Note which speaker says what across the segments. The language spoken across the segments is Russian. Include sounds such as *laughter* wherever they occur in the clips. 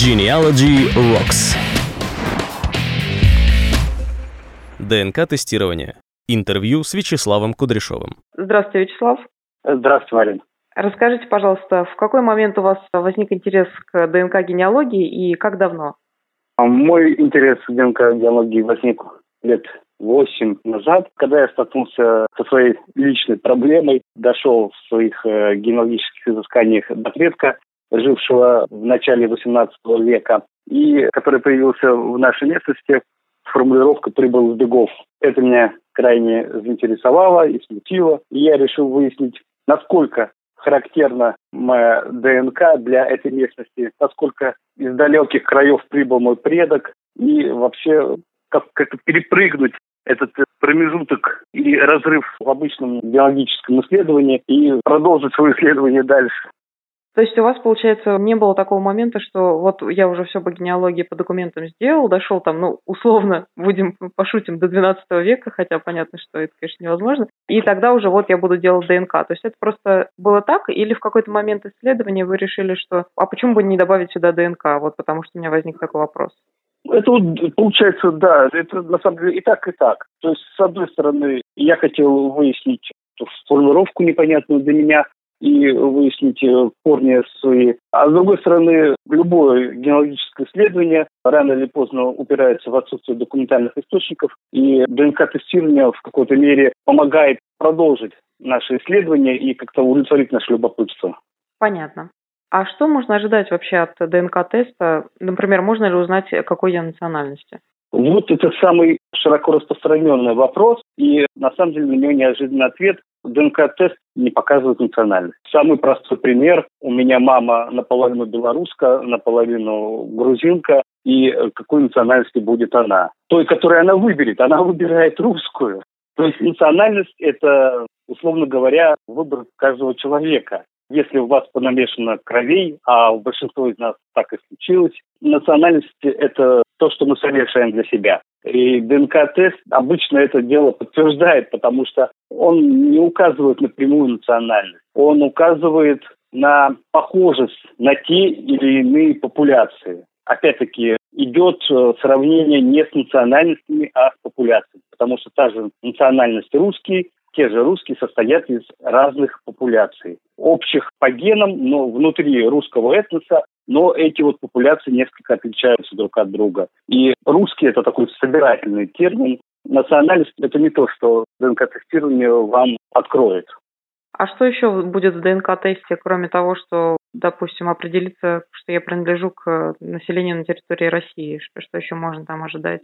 Speaker 1: Genealogy Rocks. ДНК-тестирование. Интервью с Вячеславом Кудряшовым.
Speaker 2: Здравствуйте, Вячеслав.
Speaker 3: Здравствуйте, Марин.
Speaker 2: Расскажите, пожалуйста, в какой момент у вас возник интерес к ДНК-генеалогии и как давно?
Speaker 3: А мой интерес к ДНК-генеалогии возник лет восемь назад, когда я столкнулся со своей личной проблемой, дошел в своих э, генеалогических изысканиях до предка, жившего в начале XVIII века, и который появился в нашей местности, формулировка «прибыл с бегов». Это меня крайне заинтересовало и смутило, и я решил выяснить, насколько характерна моя ДНК для этой местности, насколько из далеких краев прибыл мой предок, и вообще как, как перепрыгнуть этот промежуток и разрыв в обычном биологическом исследовании и продолжить свое исследование дальше.
Speaker 2: То есть у вас, получается, не было такого момента, что вот я уже все по генеалогии, по документам сделал, дошел там, ну, условно, будем пошутим, до 12 века, хотя понятно, что это, конечно, невозможно, и тогда уже вот я буду делать ДНК. То есть это просто было так, или в какой-то момент исследования вы решили, что а почему бы не добавить сюда ДНК, вот потому что у меня возник такой вопрос?
Speaker 3: Это вот получается, да, это на самом деле и так, и так. То есть, с одной стороны, я хотел выяснить формулировку непонятную для меня, и выяснить э, корни свои. А с другой стороны, любое генеалогическое исследование рано или поздно упирается в отсутствие документальных источников, и ДНК-тестирование в какой-то мере помогает продолжить наши исследования и как-то удовлетворить наше любопытство.
Speaker 2: Понятно. А что можно ожидать вообще от ДНК-теста? Например, можно ли узнать, какой я национальности?
Speaker 3: Вот это самый широко распространенный вопрос, и на самом деле на него неожиданный ответ. ДНК-тест не показывает национальность. Самый простой пример. У меня мама наполовину белоруска, наполовину грузинка. И какой национальности будет она? Той, которую она выберет. Она выбирает русскую. То есть национальность – это, условно говоря, выбор каждого человека. Если у вас понамешано кровей, а у большинства из нас так и случилось, национальность – это то, что мы совершаем для себя. И ДНК-тест обычно это дело подтверждает, потому что он не указывает напрямую национальность. Он указывает на похожесть на те или иные популяции. Опять-таки, идет э, сравнение не с национальностями, а с популяциями, потому что та же национальность русский, те же русские состоят из разных популяций. Общих по генам, но внутри русского этноса но эти вот популяции несколько отличаются друг от друга. И русский – это такой собирательный термин. Национальность – это не то, что ДНК-тестирование вам откроет.
Speaker 2: А что еще будет в ДНК-тесте, кроме того, что, допустим, определиться, что я принадлежу к населению на территории России? Что еще можно там ожидать?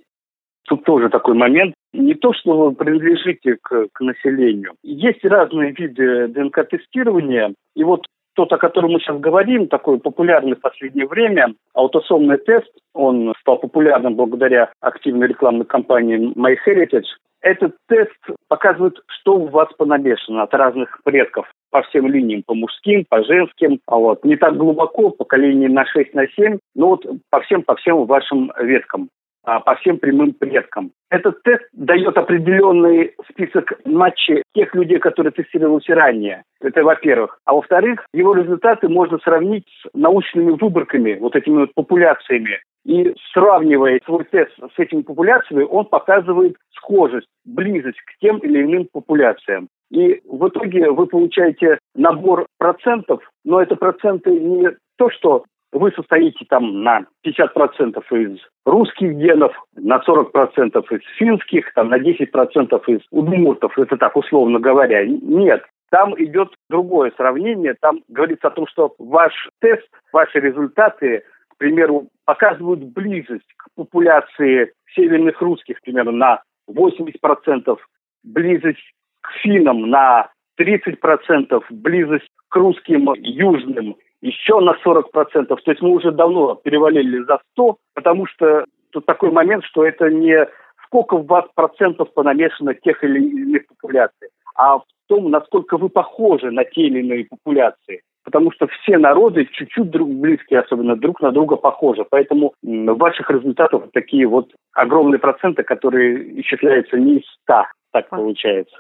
Speaker 3: Тут тоже такой момент. Не то, что вы принадлежите к, к населению. Есть разные виды ДНК-тестирования. И вот тот, о котором мы сейчас говорим, такой популярный в последнее время, аутосомный тест, он стал популярным благодаря активной рекламной кампании MyHeritage. Этот тест показывает, что у вас понамешано от разных предков по всем линиям, по мужским, по женским, а вот не так глубоко, поколение на 6, на 7, но вот по всем, по всем вашим веткам. А, по всем прямым предкам. Этот тест дает определенный список матчей тех людей, которые тестировались ранее. Это во-первых. А во-вторых, его результаты можно сравнить с научными выборками, вот этими вот популяциями. И сравнивая свой тест с этими популяциями, он показывает схожесть, близость к тем или иным популяциям. И в итоге вы получаете набор процентов, но это проценты не то, что вы состоите там на 50% из русских генов, на 40% из финских, там, на 10% из удмуртов, это так условно говоря. Нет, там идет другое сравнение. Там говорится о том, что ваш тест, ваши результаты, к примеру, показывают близость к популяции северных русских, примерно, на 80%, близость к финнам на 30%, близость к русским южным еще на 40%. То есть мы уже давно перевалили за 100, потому что тут такой момент, что это не сколько в вас процентов понамешано тех или иных популяций, а в том, насколько вы похожи на те или иные популяции. Потому что все народы чуть-чуть друг близкие, особенно друг на друга похожи. Поэтому в ваших результатах такие вот огромные проценты, которые исчисляются не из 100, так получается.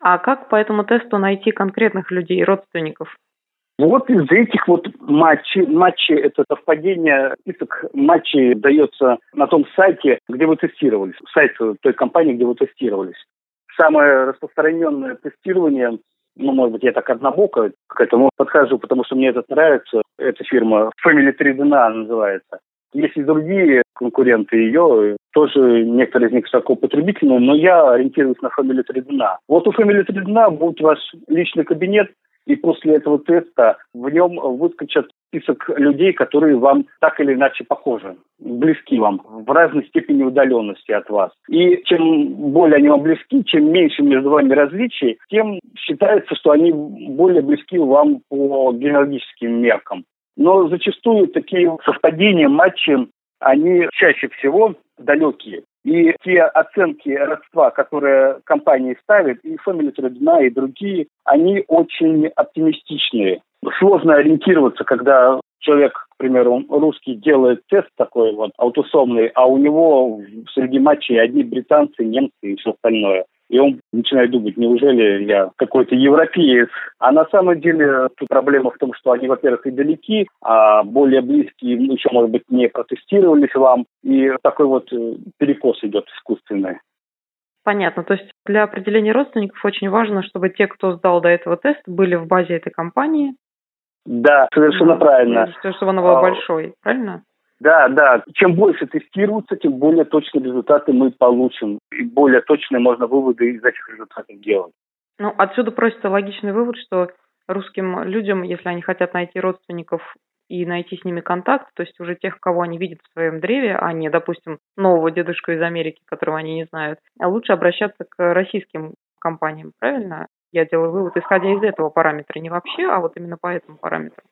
Speaker 2: А как по этому тесту найти конкретных людей, родственников?
Speaker 3: Вот из этих вот матчей, матчей это совпадение, список матчей дается на том сайте, где вы тестировались, сайт той компании, где вы тестировались. Самое распространенное тестирование, ну, может быть, я так однобоко к этому подхожу, потому что мне это нравится. Эта фирма Family 3DNA называется. Есть и другие конкуренты ее, тоже некоторые из них высокоупотребительные, но я ориентируюсь на Family 3DNA. Вот у Family 3DNA будет ваш личный кабинет, и после этого теста в нем выскочат список людей, которые вам так или иначе похожи, близки вам, в разной степени удаленности от вас. И чем более они вам близки, чем меньше между вами различий, тем считается, что они более близки вам по генеалогическим меркам. Но зачастую такие совпадения, матчи, они чаще всего далекие. И те оценки родства, которые компании ставят, и Family Trade и другие, они очень оптимистичные. Сложно ориентироваться, когда человек, к примеру, русский делает тест такой вот аутосомный, а у него среди матчей одни британцы, немцы и все остальное. И он начинает думать, неужели я какой-то европеец? А на самом деле тут проблема в том, что они, во-первых, и далеки, а более близкие еще, может быть, не протестировались вам. И такой вот э, перекос идет искусственный.
Speaker 2: Понятно. То есть для определения родственников очень важно, чтобы те, кто сдал до этого тест, были в базе этой компании.
Speaker 3: Да, совершенно да, правильно.
Speaker 2: То чтобы она была а, большой, правильно?
Speaker 3: Да, да. Чем больше тестируется, тем более точные результаты мы получим. И более точные можно выводы из этих результатов делать.
Speaker 2: Ну, отсюда просится логичный вывод, что русским людям, если они хотят найти родственников и найти с ними контакт, то есть уже тех, кого они видят в своем древе, а не, допустим, нового дедушку из Америки, которого они не знают, а лучше обращаться к российским компаниям, правильно? Я делаю вывод, исходя из этого параметра, не вообще, а вот именно по этому параметру.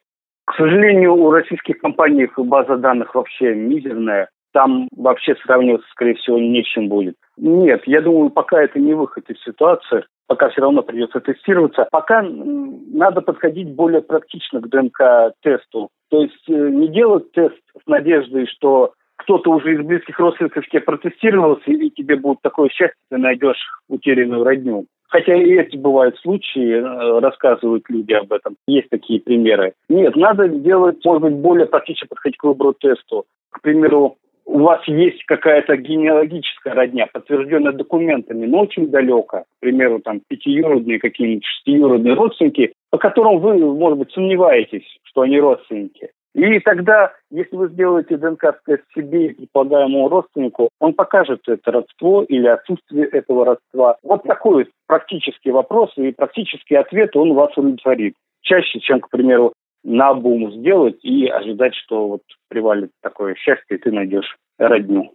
Speaker 3: К сожалению, у российских компаний база данных вообще мизерная. Там вообще сравниваться, скорее всего, не чем будет. Нет, я думаю, пока это не выход из ситуации, пока все равно придется тестироваться. Пока надо подходить более практично к ДНК-тесту. То есть э, не делать тест с надеждой, что кто-то уже из близких родственников тебе протестировался, и тебе будет такое счастье, ты найдешь утерянную родню. Хотя и эти бывают случаи, э, рассказывают люди об этом. Есть такие примеры. Нет, надо делать, может быть, более практично подходить к выбору тесту. К примеру, у вас есть какая-то генеалогическая родня, подтвержденная документами, но очень далеко. К примеру, там пятиюродные какие-нибудь шестиюродные родственники, по которым вы, может быть, сомневаетесь, что они родственники. И тогда, если вы сделаете ДНК-тест себе и предполагаемому родственнику, он покажет это родство или отсутствие этого родства. Вот такой практический вопрос и практический ответ он вас удовлетворит. Чаще, чем, к примеру, на бум сделать и ожидать, что вот привалит такое счастье, и ты найдешь родню.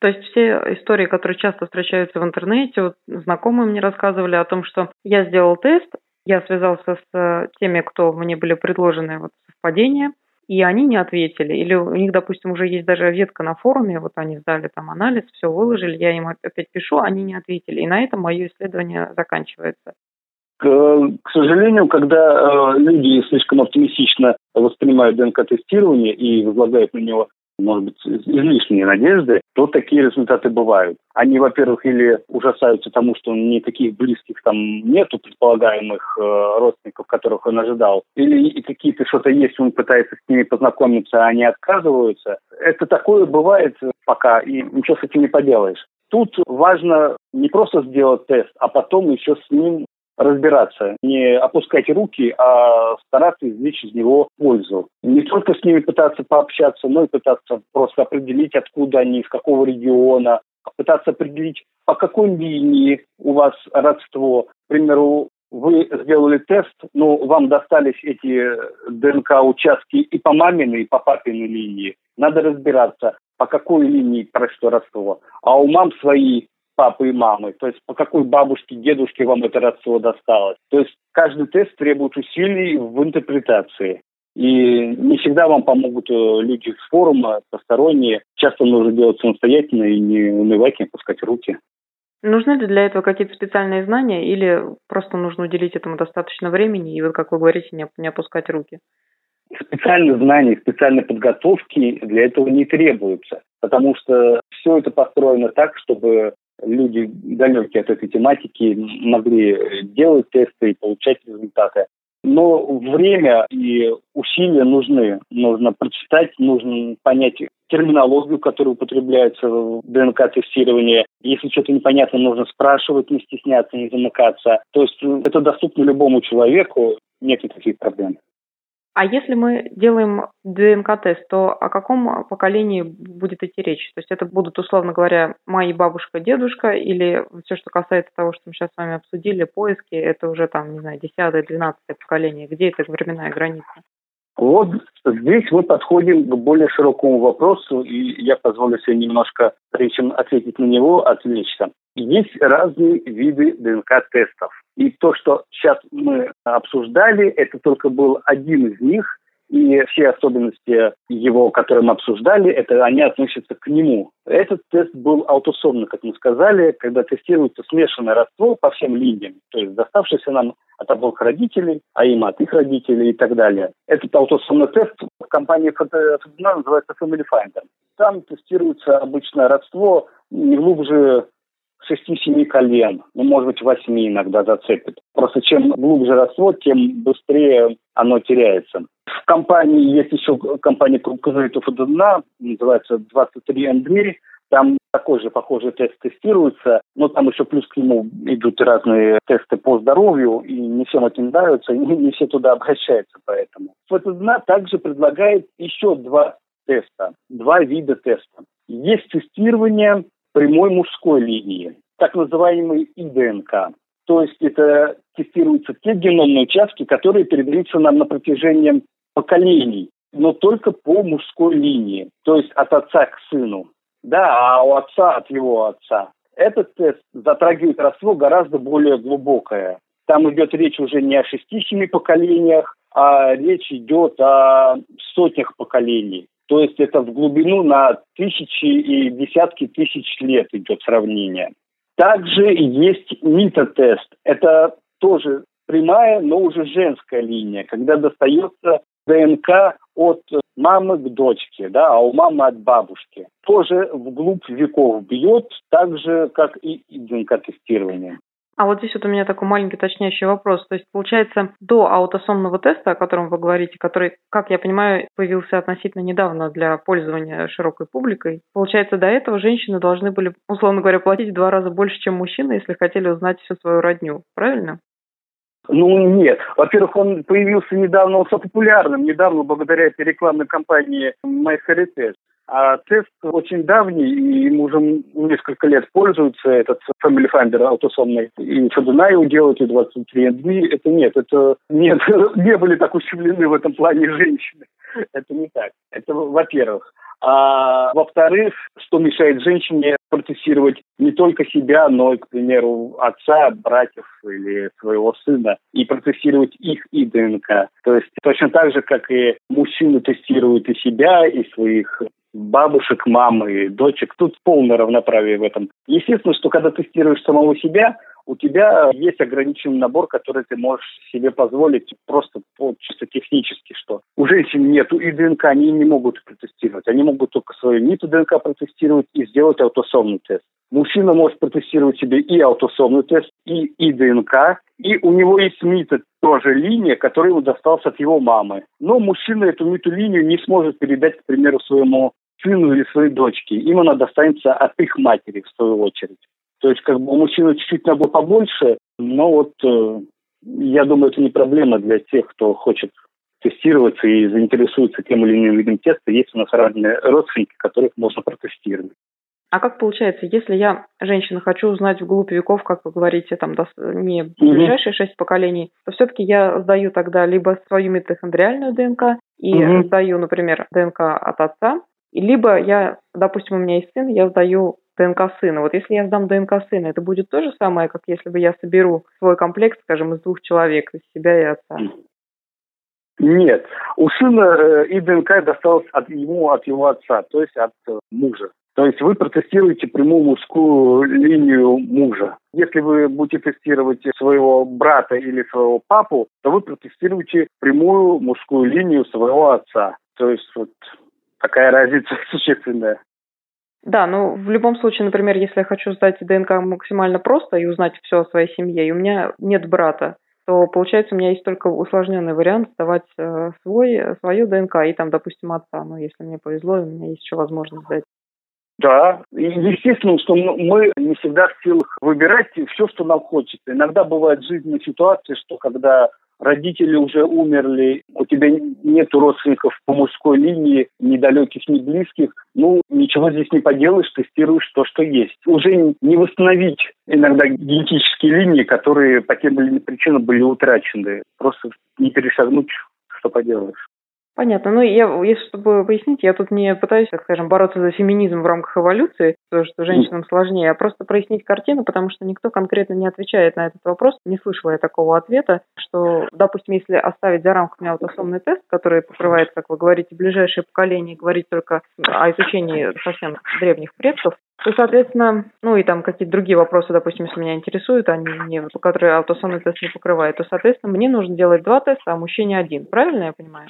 Speaker 2: То есть все истории, которые часто встречаются в интернете, вот знакомые мне рассказывали о том, что я сделал тест, я связался с теми, кто мне были предложены вот совпадения, и они не ответили. Или у них, допустим, уже есть даже ветка на форуме, вот они сдали там анализ, все выложили, я им опять пишу, они не ответили. И на этом мое исследование заканчивается.
Speaker 3: К, к сожалению, когда э, люди слишком оптимистично воспринимают ДНК-тестирование и возлагают на него может быть, излишние надежды, то такие результаты бывают. Они, во-первых, или ужасаются тому, что никаких близких там нету предполагаемых э, родственников, которых он ожидал, или какие-то что-то есть, он пытается с ними познакомиться, а они отказываются. Это такое бывает пока, и ничего с этим не поделаешь. Тут важно не просто сделать тест, а потом еще с ним разбираться, не опускать руки, а стараться извлечь из него пользу. Не только с ними пытаться пообщаться, но и пытаться просто определить, откуда они, из какого региона, пытаться определить, по какой линии у вас родство. К примеру, вы сделали тест, но вам достались эти ДНК-участки и по маминой, и по папиной линии. Надо разбираться, по какой линии прошло родство. А у мам свои папы и мамы, то есть по какой бабушке, дедушке вам это родство досталось. То есть каждый тест требует усилий в интерпретации. И не всегда вам помогут э, люди с форума, посторонние. Часто нужно делать самостоятельно и не унывать, не опускать руки.
Speaker 2: Нужны ли для этого какие-то специальные знания или просто нужно уделить этому достаточно времени и, вот как вы говорите, не, не опускать руки?
Speaker 3: Специальных знаний, специальной подготовки для этого не требуется, потому что все это построено так, чтобы люди далекие от этой тематики могли делать тесты и получать результаты. Но время и усилия нужны. Нужно прочитать, нужно понять терминологию, которая употребляется в ДНК-тестировании. Если что-то непонятно, нужно спрашивать, не стесняться, не замыкаться. То есть э, это доступно любому человеку, нет никаких проблем.
Speaker 2: А если мы делаем ДНК-тест, то о каком поколении будет идти речь? То есть это будут, условно говоря, мои бабушка, дедушка, или все, что касается того, что мы сейчас с вами обсудили, поиски, это уже там, не знаю, десятое, двенадцатое поколение. Где эта временная граница?
Speaker 3: Вот здесь мы подходим к более широкому вопросу, и я позволю себе немножко, прежде чем ответить на него, отвлечься. Есть разные виды ДНК-тестов. И то, что сейчас мы обсуждали, это только был один из них, и все особенности его, которые мы обсуждали, это они относятся к нему. Этот тест был аутосомный, как мы сказали, когда тестируется смешанное родство по всем линиям, то есть доставшееся нам от обоих родителей, а им от их родителей и так далее. Этот аутосомный тест в компании Фотодина называется Family Finder. Там тестируется обычное родство не глубже шести-семи колен, ну, может быть, восьми иногда зацепит. Просто чем глубже расход, тем быстрее оно теряется. В компании есть еще компания конкурентов дна, называется 23 Andrei, там такой же похожий тест тестируется, но там еще плюс к нему идут разные тесты по здоровью, и не всем это нравится, и не все туда обращаются поэтому. ФТДНА также предлагает еще два теста, два вида теста. Есть тестирование прямой мужской линии, так называемый ИДНК. То есть это тестируются те геномные участки, которые передаются нам на протяжении поколений, но только по мужской линии, то есть от отца к сыну. Да, а у отца от его отца. Этот тест затрагивает родство гораздо более глубокое. Там идет речь уже не о шести-семи поколениях, а речь идет о сотнях поколений. То есть это в глубину на тысячи и десятки тысяч лет идет сравнение. Также есть митотест. Это тоже прямая, но уже женская линия, когда достается ДНК от мамы к дочке, да, а у мамы от бабушки. Тоже вглубь веков бьет, так же, как и ДНК-тестирование.
Speaker 2: А вот здесь вот у меня такой маленький уточняющий вопрос. То есть, получается, до аутосомного теста, о котором вы говорите, который, как я понимаю, появился относительно недавно для пользования широкой публикой, получается, до этого женщины должны были, условно говоря, платить в два раза больше, чем мужчины, если хотели узнать всю свою родню. Правильно?
Speaker 3: Ну, нет. Во-первых, он появился недавно, он стал популярным недавно благодаря этой рекламной кампании My Heritage. А тест очень давний, и им уже несколько лет пользуются этот Family Finder аутосомный. И Фадуна его делают, и 23 дни. Это нет, это нет, *laughs* не были так ущемлены в этом плане женщины. *laughs* Это не так. Это во-первых. А во-вторых, что мешает женщине процессировать не только себя, но и, к примеру, отца, братьев или своего сына, и процессировать их и ДНК. То есть точно так же, как и мужчины тестируют и себя, и своих бабушек, мамы, дочек. Тут полное равноправие в этом. Естественно, что когда тестируешь самого себя, у тебя есть ограниченный набор, который ты можешь себе позволить просто по, чисто технически, что у женщин нету и ДНК, они не могут протестировать. Они могут только свою ниту ДНК протестировать и сделать аутосомный тест. Мужчина может протестировать себе и аутосомный тест, и, и ДНК, и у него есть МИТа тоже линия, которая ему досталась от его мамы. Но мужчина эту МИТу линию не сможет передать, к примеру, своему сыну или своей дочке. Им она достанется от их матери, в свою очередь. То есть, как бы у мужчины чуть-чуть набор побольше, но вот э, я думаю, это не проблема для тех, кто хочет тестироваться и заинтересуется тем или иным видом теста. Есть у нас разные родственники, которых можно протестировать.
Speaker 2: А как получается, если я, женщина, хочу узнать вглубь веков, как вы говорите, там не ближайшие шесть поколений, то все-таки я сдаю тогда либо свою митохондриальную ДНК и угу. сдаю, например, ДНК от отца, либо я, допустим, у меня есть сын, я сдаю ДНК сына. Вот если я сдам ДНК сына, это будет то же самое, как если бы я соберу свой комплект, скажем, из двух человек, из себя и отца?
Speaker 3: Нет. У сына э, и ДНК досталось от ему, от его отца, то есть от э, мужа. То есть вы протестируете прямую мужскую линию мужа. Если вы будете тестировать своего брата или своего папу, то вы протестируете прямую мужскую линию своего отца. То есть вот такая разница *laughs* существенная.
Speaker 2: Да, ну в любом случае, например, если я хочу сдать ДНК максимально просто и узнать все о своей семье, и у меня нет брата, то получается у меня есть только усложненный вариант сдавать э, свой, свою ДНК и там, допустим, отца. Ну, если мне повезло, у меня есть еще возможность сдать.
Speaker 3: Да, и естественно, что мы не всегда в силах выбирать все, что нам хочется. Иногда бывают жизненные ситуации, что когда родители уже умерли, у тебя нет родственников по мужской линии, ни далеких, ни близких, ну, ничего здесь не поделаешь, тестируешь то, что есть. Уже не восстановить иногда генетические линии, которые по тем или иным причинам были утрачены. Просто не перешагнуть, что поделаешь.
Speaker 2: Понятно. Ну, я, если чтобы пояснить, я тут не пытаюсь, так скажем, бороться за феминизм в рамках эволюции, то, что женщинам сложнее, а просто прояснить картину, потому что никто конкретно не отвечает на этот вопрос. Не слышала я такого ответа, что, допустим, если оставить за рамками аутосомный тест, который покрывает, как вы говорите, ближайшее поколение, говорить только о изучении совсем древних предков, то, соответственно, ну и там какие-то другие вопросы, допустим, если меня интересуют, они не, которые аутосомный тест не покрывает, то, соответственно, мне нужно делать два теста, а мужчине один. Правильно я понимаю?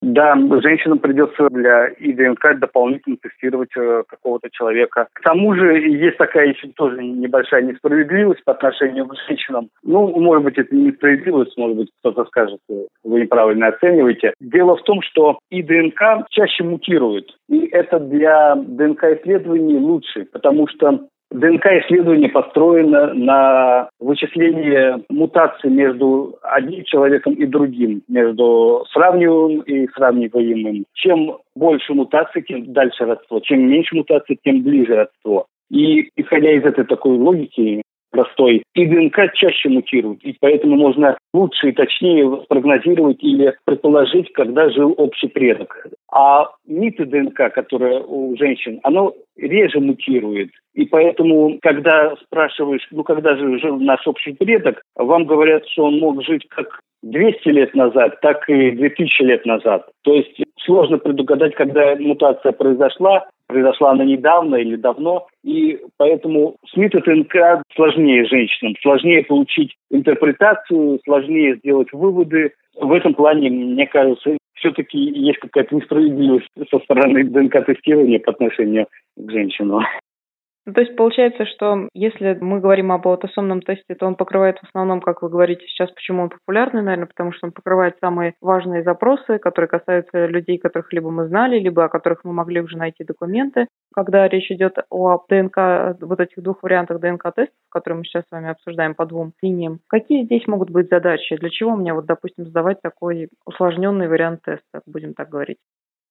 Speaker 3: Да, женщинам придется для ИДНК дополнительно тестировать э, какого-то человека. К тому же есть такая еще тоже небольшая несправедливость по отношению к женщинам. Ну, может быть, это несправедливость, может быть, кто-то скажет, э, вы неправильно оцениваете. Дело в том, что ИДНК чаще мутирует. И это для ДНК-исследований лучше, потому что ДНК-исследование построено на вычислении мутаций между одним человеком и другим, между сравниваемым и сравниваемым. Чем больше мутаций, тем дальше родство. Чем меньше мутаций, тем ближе родство. И исходя из этой такой логики, простой, и ДНК чаще мутирует, и поэтому можно лучше и точнее прогнозировать или предположить, когда жил общий предок. А миты ДНК, которая у женщин, оно реже мутирует. И поэтому, когда спрашиваешь, ну когда же жил наш общий предок, вам говорят, что он мог жить как 200 лет назад, так и 2000 лет назад. То есть сложно предугадать, когда мутация произошла, произошла она недавно или давно, и поэтому с МИТ-ТНК сложнее женщинам, сложнее получить интерпретацию, сложнее сделать выводы. В этом плане, мне кажется, все-таки есть какая-то несправедливость со стороны ДНК-тестирования по отношению к женщинам.
Speaker 2: Ну, то есть получается, что если мы говорим об аутосомном тесте, то он покрывает в основном, как вы говорите сейчас, почему он популярный, наверное, потому что он покрывает самые важные запросы, которые касаются людей, которых либо мы знали, либо о которых мы могли уже найти документы. Когда речь идет о ДНК, вот этих двух вариантах ДНК-тестов, которые мы сейчас с вами обсуждаем по двум линиям, какие здесь могут быть задачи? Для чего мне, вот, допустим, сдавать такой усложненный вариант теста, будем так говорить?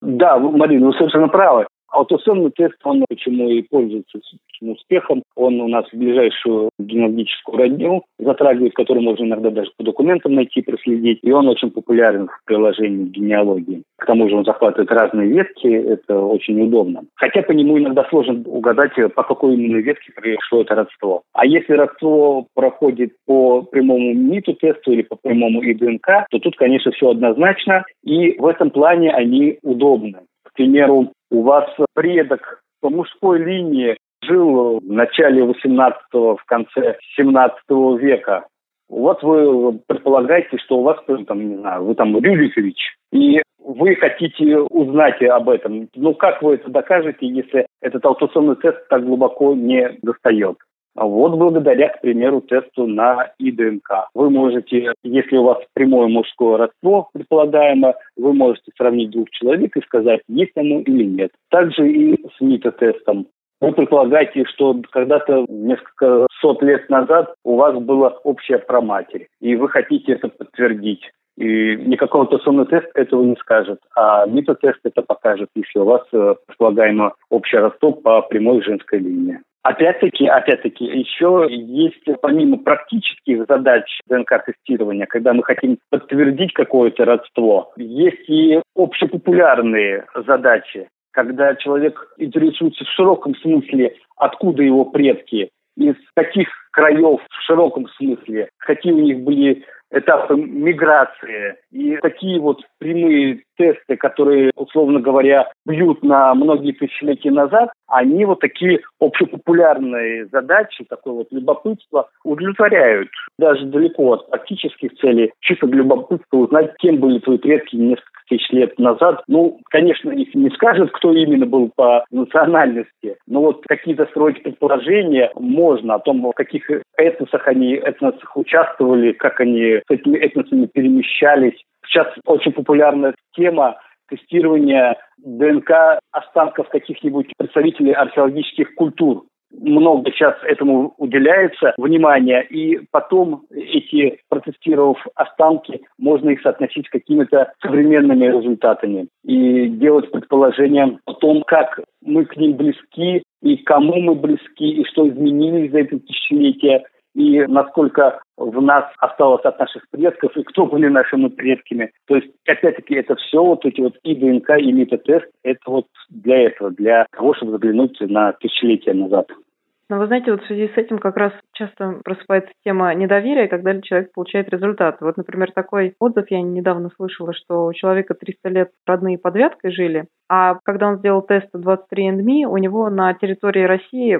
Speaker 3: Да, Марина, вы совершенно правы. Аутосомный тест, он почему и пользуется успехом. Он у нас в ближайшую генеалогическую родню затрагивает, которую можно иногда даже по документам найти, проследить. И он очень популярен в приложении генеалогии. К тому же он захватывает разные ветки, это очень удобно. Хотя по нему иногда сложно угадать, по какой именно ветке пришло это родство. А если родство проходит по прямому МИТу-тесту или по прямому ИДНК, то тут, конечно, все однозначно. И в этом плане они удобны. К примеру, у вас предок по мужской линии жил в начале 18-го, в конце 17 века. Вот вы предполагаете, что у вас, там, не знаю, вы там Рюрикович, и вы хотите узнать об этом. Ну, как вы это докажете, если этот аутосомный тест так глубоко не достает? А вот благодаря, к примеру, тесту на ИДНК. Вы можете, если у вас прямое мужское родство предполагаемо, вы можете сравнить двух человек и сказать, есть оно или нет. Также и с МИТа-тестом. Вы предполагаете, что когда-то несколько сот лет назад у вас было общее проматерь, и вы хотите это подтвердить. И никакого аутосомный тест этого не скажет, а МИТа-тест это покажет, если у вас э, предполагаемо общее родство по прямой женской линии. Опять-таки, опять-таки, еще есть помимо практических задач ДНК-тестирования, когда мы хотим подтвердить какое-то родство, есть и общепопулярные задачи, когда человек интересуется в широком смысле, откуда его предки, из каких краев в широком смысле, какие у них были этапы миграции. И такие вот прямые тесты, которые, условно говоря, бьют на многие тысячелетия назад, они вот такие общепопулярные задачи, такое вот любопытство удовлетворяют. Даже далеко от практических целей, чисто для любопытства узнать, кем были твои предки несколько тысяч лет назад. Ну, конечно, не скажет, кто именно был по национальности, но вот какие-то строить предположения можно о том, в каких этносах они этносах участвовали, как они с этими этносами перемещались. Сейчас очень популярная тема тестирования ДНК останков каких-нибудь представителей археологических культур. Много сейчас этому уделяется внимания, и потом эти, протестировав останки, можно их соотносить с какими-то современными результатами и делать предположения о том, как мы к ним близки, и кому мы близки, и что изменилось за это тысячелетие, и насколько в нас осталось от наших предков, и кто были нашими предками. То есть, опять-таки, это все вот эти вот и ДНК, и метатест, это вот для этого, для того, чтобы заглянуть на тысячелетия назад.
Speaker 2: Но вы знаете, вот в связи с этим как раз часто просыпается тема недоверия, когда человек получает результат. Вот, например, такой отзыв я недавно слышала, что у человека 300 лет родные под вяткой жили, а когда он сделал тест 23andMe, у него на территории России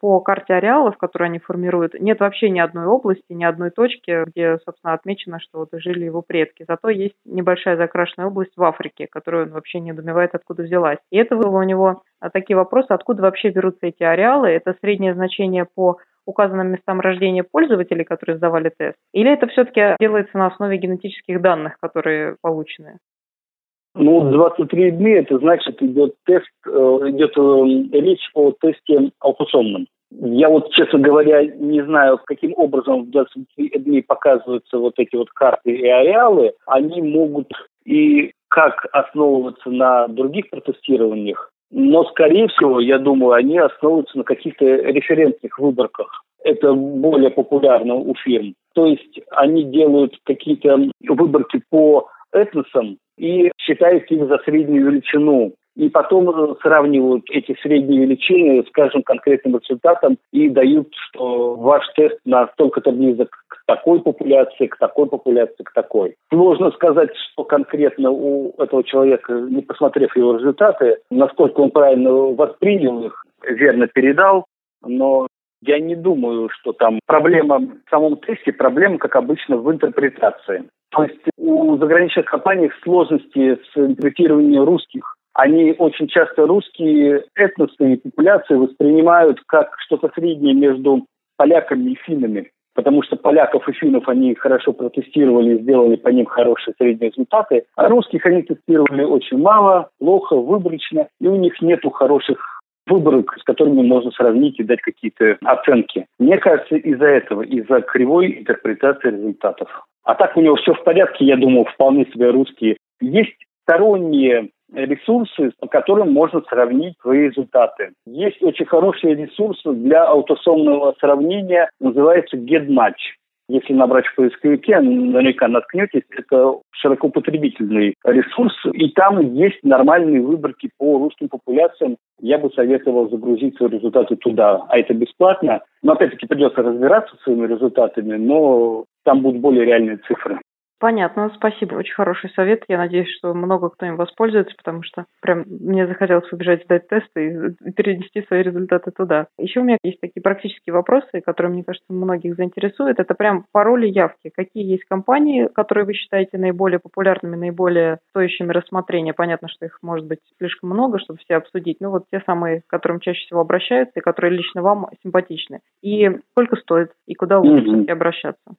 Speaker 2: по карте ареалов, которые они формируют, нет вообще ни одной области, ни одной точки, где, собственно, отмечено, что вот жили его предки. Зато есть небольшая закрашенная область в Африке, которую он вообще не недоумевает, откуда взялась. И это было у него а, такие вопросы, откуда вообще берутся эти ареалы. Это среднее значение по указанным местам рождения пользователей, которые сдавали тест? Или это все-таки делается на основе генетических данных, которые получены?
Speaker 3: Ну, 23 дни, это значит, идет тест, э, идет э, речь о тесте аутосомном. Я вот, честно говоря, не знаю, каким образом в 23 дней показываются вот эти вот карты и ареалы. Они могут и как основываться на других протестированиях, но, скорее всего, я думаю, они основываются на каких-то референтных выборках. Это более популярно у фирм. То есть они делают какие-то выборки по этносам, и считают их за среднюю величину. И потом э, сравнивают эти средние величины с каждым конкретным результатом и дают, что ваш тест настолько-то близок к такой популяции, к такой популяции, к такой. Сложно сказать, что конкретно у этого человека, не посмотрев его результаты, насколько он правильно воспринял их, верно передал, но я не думаю, что там проблема в самом тесте, проблема, как обычно, в интерпретации. То есть у заграничных компаний сложности с интерпретированием русских. Они очень часто русские этносы и популяции воспринимают как что-то среднее между поляками и финнами. Потому что поляков и финнов они хорошо протестировали и сделали по ним хорошие средние результаты. А русских они тестировали очень мало, плохо, выборочно. И у них нету хороших выборок, с которыми можно сравнить и дать какие-то оценки. Мне кажется, из-за этого, из-за кривой интерпретации результатов. А так у него все в порядке, я думаю, вполне себе русские. Есть сторонние ресурсы, по которым можно сравнить свои результаты. Есть очень хорошие ресурсы для аутосомного сравнения, называется GetMatch. Если набрать в поисковике, наверняка наткнетесь, это широкоупотребительный ресурс, и там есть нормальные выборки по русским популяциям. Я бы советовал загрузить свои результаты туда, а это бесплатно. Но опять-таки придется разбираться с своими результатами, но там будут более реальные цифры.
Speaker 2: Понятно, спасибо. Очень хороший совет. Я надеюсь, что много кто им воспользуется, потому что прям мне захотелось убежать сдать тесты и перенести свои результаты туда. Еще у меня есть такие практические вопросы, которые, мне кажется, многих заинтересуют. Это прям пароли явки. Какие есть компании, которые вы считаете наиболее популярными, наиболее стоящими рассмотрения? Понятно, что их может быть слишком много, чтобы все обсудить. Но вот те самые, к которым чаще всего обращаются и которые лично вам симпатичны. И сколько стоит, и куда лучше mm-hmm. обращаться?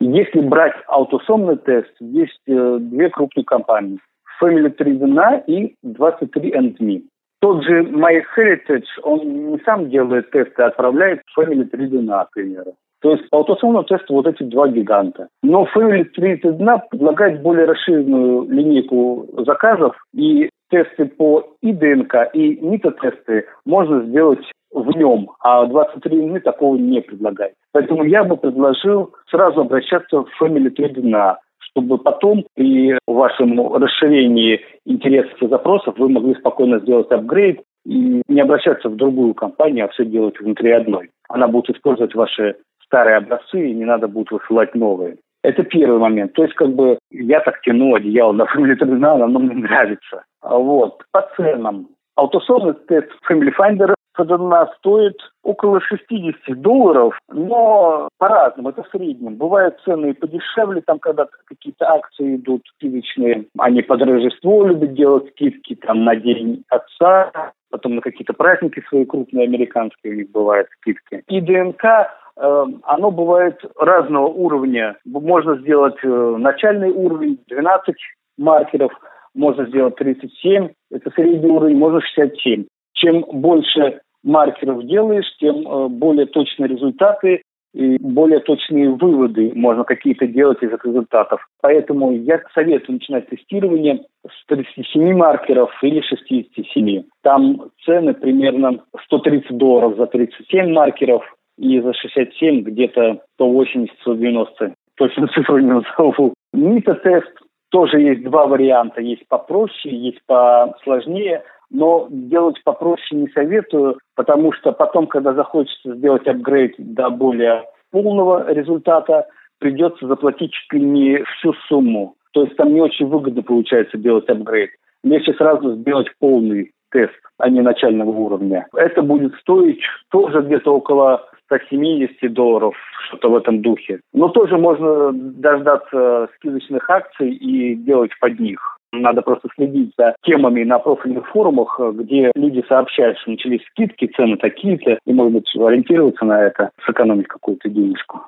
Speaker 3: Если брать аутосомный тест, есть э, две крупные компании. Family 3 DNA и 23andMe. Тот же MyHeritage, он не сам делает тесты, а отправляет Family 3 DNA, к примеру. То есть по аутосомному тесту вот эти два гиганта. Но Family 3 DNA предлагает более расширенную линейку заказов, и тесты по и ДНК, и НИТО-тесты можно сделать в нем, а 23 дни такого не предлагает. Поэтому я бы предложил сразу обращаться в Family Trading чтобы потом при вашем расширении интересов и запросов вы могли спокойно сделать апгрейд и не обращаться в другую компанию, а все делать внутри одной. Она будет использовать ваши старые образцы, и не надо будет высылать новые. Это первый момент. То есть, как бы, я так тяну одеяло на Family Trading, оно мне нравится. Вот. По ценам. Аутосомный тест Family Finder она стоит около 60 долларов, но по-разному, это в среднем. Бывают цены подешевле, там когда какие-то акции идут скидочные, они под Рождество любят делать скидки, там на День Отца, потом на какие-то праздники свои крупные американские у них бывают скидки. И ДНК э, оно бывает разного уровня. Можно сделать э, начальный уровень, 12 маркеров, можно сделать 37, это средний уровень, можно 67. Чем больше маркеров делаешь, тем э, более точные результаты и более точные выводы можно какие-то делать из этих результатов. Поэтому я советую начинать тестирование с 37 маркеров или 67. Там цены примерно 130 долларов за 37 маркеров и за 67 где-то 180-190. Точно *laughs* цифру не назову. НИТа-тест тоже есть два варианта. Есть попроще, есть посложнее – но делать попроще не советую, потому что потом, когда захочется сделать апгрейд до более полного результата, придется заплатить чуть ли не всю сумму. То есть там не очень выгодно получается делать апгрейд. Легче сразу сделать полный тест, а не начального уровня. Это будет стоить тоже где-то около 170 долларов, что-то в этом духе. Но тоже можно дождаться скидочных акций и делать под них. Надо просто следить за темами на профильных форумах, где люди сообщают, что начались скидки, цены такие-то, и, может быть, ориентироваться на это, сэкономить какую-то денежку.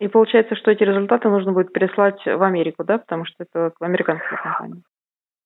Speaker 2: И получается, что эти результаты нужно будет переслать в Америку, да, потому что это американская компания.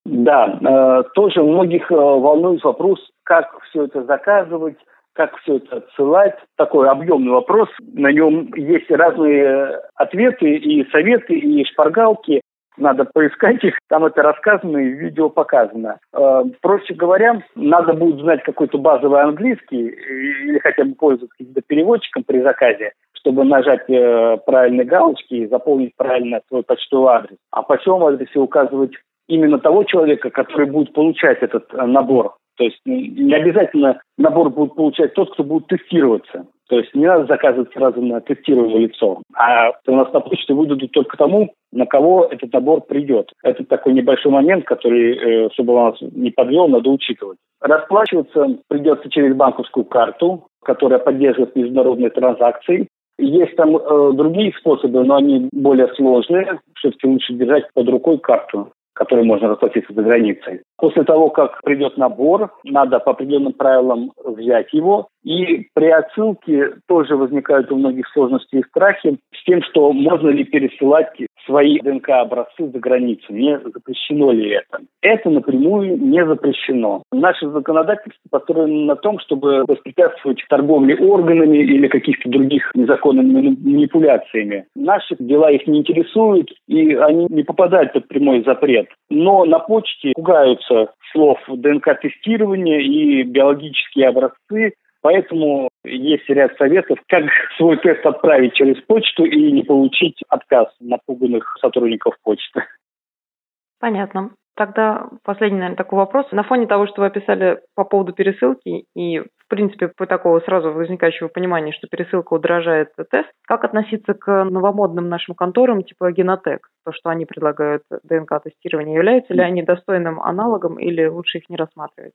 Speaker 3: Да, э, тоже многих э, волнует вопрос, как все это заказывать, как все это отсылать. Такой объемный вопрос. На нем есть разные ответы и советы, и шпаргалки надо поискать их, там это рассказано и видео показано. Э, проще говоря, надо будет знать какой-то базовый английский или хотя бы пользоваться каким-то переводчиком при заказе, чтобы нажать э, правильные галочки и заполнить правильно свой почтовый адрес. А по всему адресе указывать именно того человека, который будет получать этот э, набор. То есть не обязательно набор будет получать тот, кто будет тестироваться. То есть не надо заказывать сразу на тестируемое лицо, а у нас на почту выдадут только тому, на кого этот набор придет. Это такой небольшой момент, который, э, чтобы вас не подвел, надо учитывать. Расплачиваться придется через банковскую карту, которая поддерживает международные транзакции. Есть там э, другие способы, но они более сложные. Все-таки лучше держать под рукой карту которой можно расплатиться за границей. После того, как придет набор, надо по определенным правилам взять его. И при отсылке тоже возникают у многих сложности и страхи с тем, что можно ли пересылать свои ДНК-образцы за границу. Не запрещено ли это? Это напрямую не запрещено. Наше законодательство построено на том, чтобы воспрепятствовать торговле органами или каких-то других незаконными манипуляциями. Наши дела их не интересуют, и они не попадают под прямой запрет. Но на почте пугаются слов ДНК-тестирования и биологические образцы, Поэтому есть ряд советов, как свой тест отправить через почту и не получить отказ напуганных сотрудников почты.
Speaker 2: Понятно. Тогда последний, наверное, такой вопрос. На фоне того, что вы описали по поводу пересылки и, в принципе, по такого сразу возникающего понимания, что пересылка удорожает тест, как относиться к новомодным нашим конторам типа Генотек? То, что они предлагают ДНК-тестирование, являются ли они достойным аналогом или лучше их не рассматривать?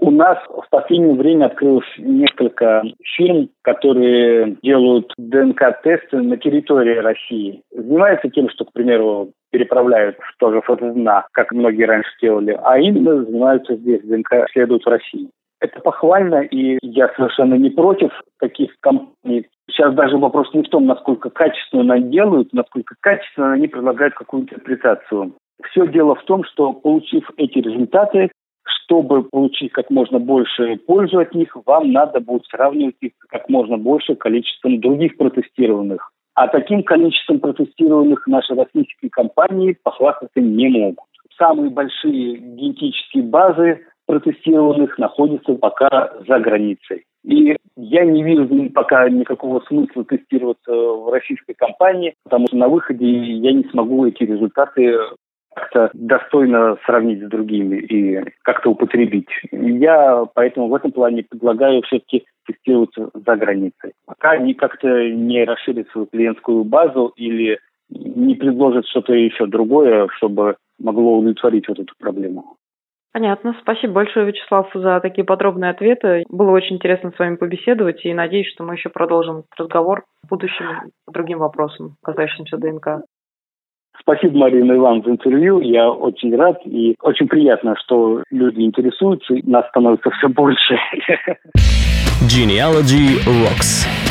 Speaker 3: У нас в последнее время открылось несколько фирм, которые делают ДНК-тесты на территории России. Занимаются тем, что, к примеру, переправляют тоже фотодна, как многие раньше делали, а именно занимаются здесь, ДНК следуют в России. Это похвально, и я совершенно не против таких компаний. Сейчас даже вопрос не в том, насколько качественно они делают, насколько качественно они предлагают какую-то интерпретацию. Все дело в том, что, получив эти результаты, чтобы получить как можно больше пользу от них, вам надо будет сравнивать их как можно больше количеством других протестированных. А таким количеством протестированных наши российские компании похвастаться не могут. Самые большие генетические базы протестированных находятся пока за границей. И я не вижу пока никакого смысла тестироваться в российской компании, потому что на выходе я не смогу эти результаты как-то достойно сравнить с другими и как-то употребить. Я поэтому в этом плане предлагаю все-таки тестироваться за границей. Пока они как-то не расширят свою клиентскую базу или не предложат что-то еще другое, чтобы могло удовлетворить вот эту проблему.
Speaker 2: Понятно. Спасибо большое, Вячеслав, за такие подробные ответы. Было очень интересно с вами побеседовать и надеюсь, что мы еще продолжим разговор в будущем по другим вопросам, касающимся ДНК.
Speaker 3: Спасибо, Марина, и вам за интервью. Я очень рад и очень приятно, что люди интересуются. Нас становится все больше. *laughs*
Speaker 1: Genealogy Rocks.